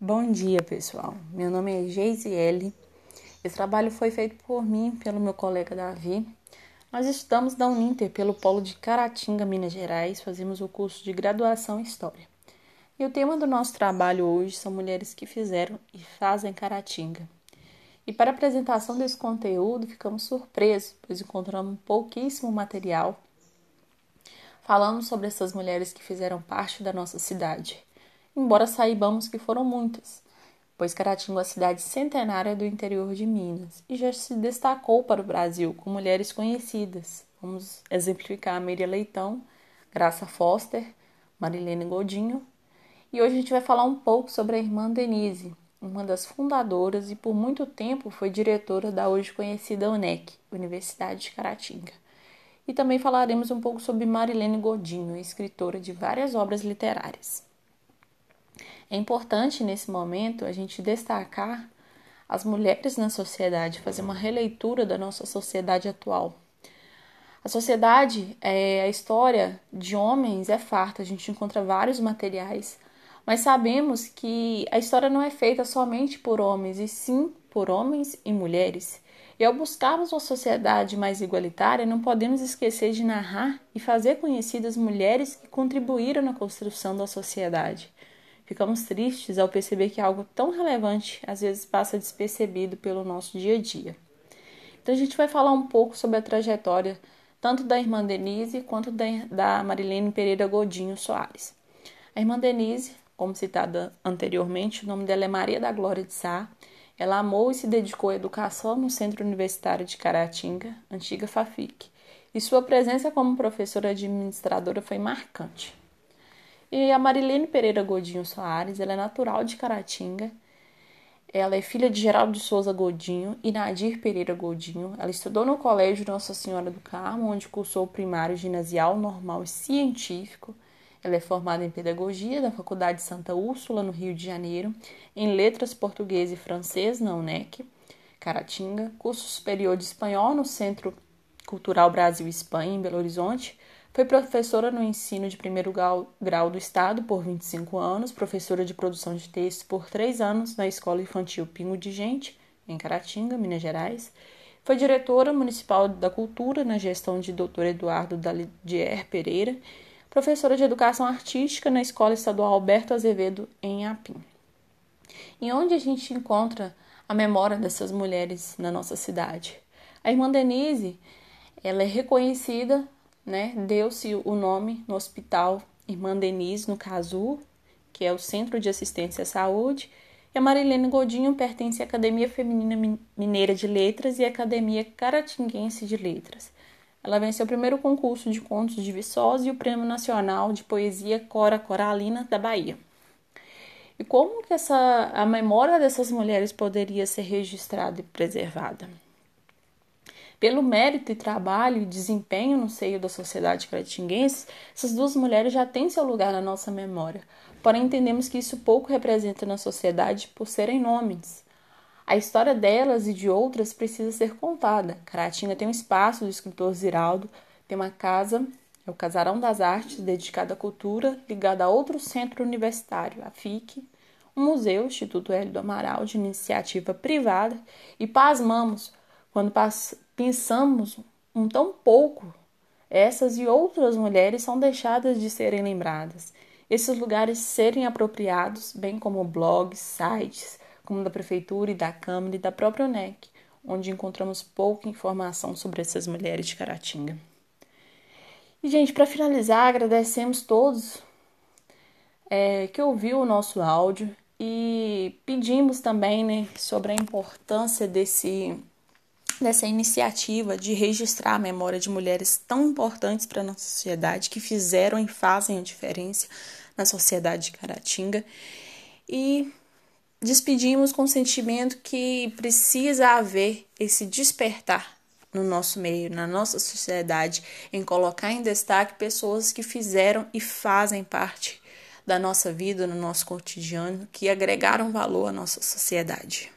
Bom dia, pessoal. Meu nome é Geisiele. Esse trabalho foi feito por mim, pelo meu colega Davi. Nós estamos da Uninter, pelo polo de Caratinga, Minas Gerais. Fazemos o curso de graduação em História. E o tema do nosso trabalho hoje são mulheres que fizeram e fazem Caratinga. E para a apresentação desse conteúdo, ficamos surpresos, pois encontramos pouquíssimo material falando sobre essas mulheres que fizeram parte da nossa cidade embora saibamos que foram muitas, pois Caratinga é uma cidade centenária do interior de Minas e já se destacou para o Brasil com mulheres conhecidas. Vamos exemplificar a Maria Leitão, Graça Foster, Marilene Godinho. E hoje a gente vai falar um pouco sobre a irmã Denise, uma das fundadoras e por muito tempo foi diretora da hoje conhecida UNEC, Universidade de Caratinga. E também falaremos um pouco sobre Marilene Godinho, escritora de várias obras literárias. É importante nesse momento a gente destacar as mulheres na sociedade, fazer uma releitura da nossa sociedade atual. A sociedade, é, a história de homens é farta, a gente encontra vários materiais, mas sabemos que a história não é feita somente por homens, e sim por homens e mulheres. E ao buscarmos uma sociedade mais igualitária, não podemos esquecer de narrar e fazer conhecidas mulheres que contribuíram na construção da sociedade. Ficamos tristes ao perceber que algo tão relevante às vezes passa despercebido pelo nosso dia a dia. Então a gente vai falar um pouco sobre a trajetória tanto da irmã Denise quanto da Marilene Pereira Godinho Soares. A irmã Denise, como citada anteriormente, o nome dela é Maria da Glória de Sá. Ela amou e se dedicou à educação no Centro Universitário de Caratinga, antiga FAFIC, e sua presença como professora administradora foi marcante. E a Marilene Pereira Godinho Soares, ela é natural de Caratinga. Ela é filha de Geraldo de Souza Godinho e Nadir Pereira Godinho. Ela estudou no Colégio Nossa Senhora do Carmo, onde cursou o primário ginasial, normal e científico. Ela é formada em Pedagogia da Faculdade Santa Úrsula, no Rio de Janeiro, em Letras Português e Francês, na UNEC, Caratinga, curso superior de Espanhol no Centro Cultural Brasil Espanha, em Belo Horizonte, foi professora no ensino de primeiro grau, grau, do Estado por 25 anos, professora de produção de texto por 3 anos na Escola Infantil Pingo de Gente, em Caratinga, Minas Gerais. Foi diretora municipal da Cultura na gestão de Dr. Eduardo Dalidier Pereira, professora de Educação Artística na Escola Estadual Alberto Azevedo, em Apim. E onde a gente encontra a memória dessas mulheres na nossa cidade? A irmã Denise, ela é reconhecida né, deu-se o nome no Hospital Irmã Denise, no Casu, que é o Centro de Assistência à Saúde, e a Marilene Godinho pertence à Academia Feminina Mineira de Letras e à Academia Caratinguense de Letras. Ela venceu o primeiro concurso de contos de Viçosa e o Prêmio Nacional de Poesia Cora Coralina da Bahia. E como que essa, a memória dessas mulheres poderia ser registrada e preservada? Pelo mérito e trabalho e desempenho no seio da sociedade caratinguense, essas duas mulheres já têm seu lugar na nossa memória, porém entendemos que isso pouco representa na sociedade por serem nomes. A história delas e de outras precisa ser contada. Caratinga tem um espaço do escritor Ziraldo, tem uma casa, é o Casarão das Artes, dedicado à cultura, ligado a outro centro universitário, a FIC, um museu, Instituto Hélio do Amaral, de iniciativa privada, e pasmamos quando pensamos um tão pouco, essas e outras mulheres são deixadas de serem lembradas. Esses lugares serem apropriados, bem como blogs, sites, como da Prefeitura e da Câmara e da própria UNEC, onde encontramos pouca informação sobre essas mulheres de Caratinga. E, gente, para finalizar, agradecemos todos é, que ouviu o nosso áudio e pedimos também né, sobre a importância desse dessa iniciativa de registrar a memória de mulheres tão importantes para a nossa sociedade, que fizeram e fazem a diferença na sociedade de Caratinga. E despedimos com o sentimento que precisa haver esse despertar no nosso meio, na nossa sociedade, em colocar em destaque pessoas que fizeram e fazem parte da nossa vida, no nosso cotidiano, que agregaram valor à nossa sociedade.